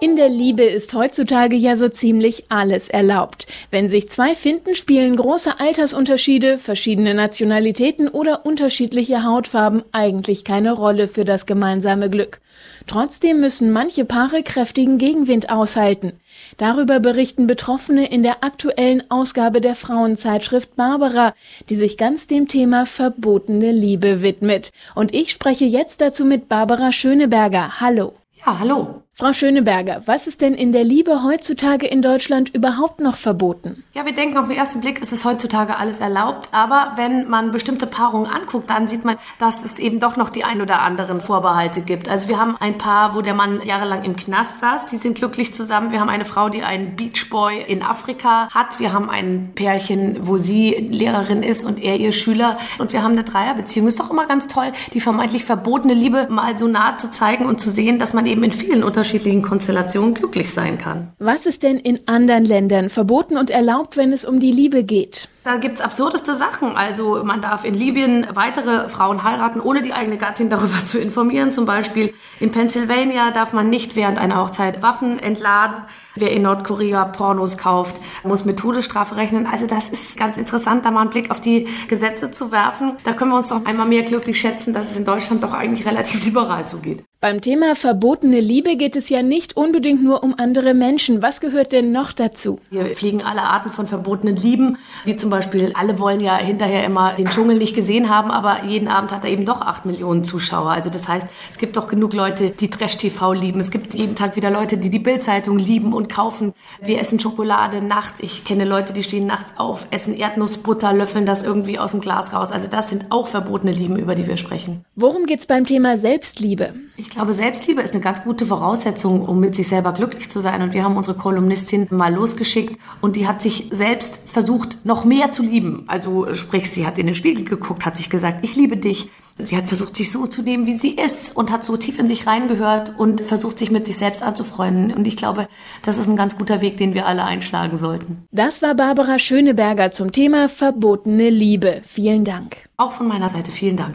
In der Liebe ist heutzutage ja so ziemlich alles erlaubt. Wenn sich zwei finden, spielen große Altersunterschiede, verschiedene Nationalitäten oder unterschiedliche Hautfarben eigentlich keine Rolle für das gemeinsame Glück. Trotzdem müssen manche Paare kräftigen Gegenwind aushalten. Darüber berichten Betroffene in der aktuellen Ausgabe der Frauenzeitschrift Barbara, die sich ganz dem Thema verbotene Liebe widmet. Und ich spreche jetzt dazu mit Barbara Schöneberger. Hallo. Ja, hallo. Frau Schöneberger, was ist denn in der Liebe heutzutage in Deutschland überhaupt noch verboten? Ja, wir denken auf den ersten Blick, ist es heutzutage alles erlaubt. Aber wenn man bestimmte Paarungen anguckt, dann sieht man, dass es eben doch noch die ein oder anderen Vorbehalte gibt. Also wir haben ein Paar, wo der Mann jahrelang im Knast saß. Die sind glücklich zusammen. Wir haben eine Frau, die einen Beachboy in Afrika hat. Wir haben ein Pärchen, wo sie Lehrerin ist und er ihr Schüler. Und wir haben eine Dreierbeziehung. Ist doch immer ganz toll, die vermeintlich verbotene Liebe mal so nah zu zeigen und zu sehen, dass man eben in vielen unterschiedlichen unterschiedlichen Konstellationen glücklich sein kann. Was ist denn in anderen Ländern verboten und erlaubt, wenn es um die Liebe geht? Da gibt es absurdeste Sachen. Also man darf in Libyen weitere Frauen heiraten, ohne die eigene Gattin darüber zu informieren. Zum Beispiel in Pennsylvania darf man nicht während einer Hochzeit Waffen entladen. Wer in Nordkorea Pornos kauft, muss mit Todesstrafe rechnen. Also das ist ganz interessant, da mal einen Blick auf die Gesetze zu werfen. Da können wir uns doch einmal mehr glücklich schätzen, dass es in Deutschland doch eigentlich relativ liberal zugeht. Beim Thema verbotene Liebe geht es ja nicht unbedingt nur um andere Menschen. Was gehört denn noch dazu? Wir fliegen alle Arten von verbotenen Lieben, wie zum Beispiel, alle wollen ja hinterher immer den Dschungel nicht gesehen haben, aber jeden Abend hat er eben doch acht Millionen Zuschauer. Also das heißt, es gibt doch genug Leute, die Trash-TV lieben. Es gibt jeden Tag wieder Leute, die die Bildzeitung lieben und kaufen. Wir essen Schokolade nachts. Ich kenne Leute, die stehen nachts auf, essen Erdnussbutter, löffeln das irgendwie aus dem Glas raus. Also das sind auch verbotene Lieben, über die wir sprechen. Worum geht's beim Thema Selbstliebe? Ich glaube, Selbstliebe ist eine ganz gute Voraussetzung, um mit sich selber glücklich zu sein. Und wir haben unsere Kolumnistin mal losgeschickt und die hat sich selbst versucht, noch mehr zu lieben. Also sprich, sie hat in den Spiegel geguckt, hat sich gesagt, ich liebe dich. Sie hat versucht, sich so zu nehmen, wie sie ist und hat so tief in sich reingehört und versucht, sich mit sich selbst anzufreunden. Und ich glaube, das ist ein ganz guter Weg, den wir alle einschlagen sollten. Das war Barbara Schöneberger zum Thema verbotene Liebe. Vielen Dank. Auch von meiner Seite vielen Dank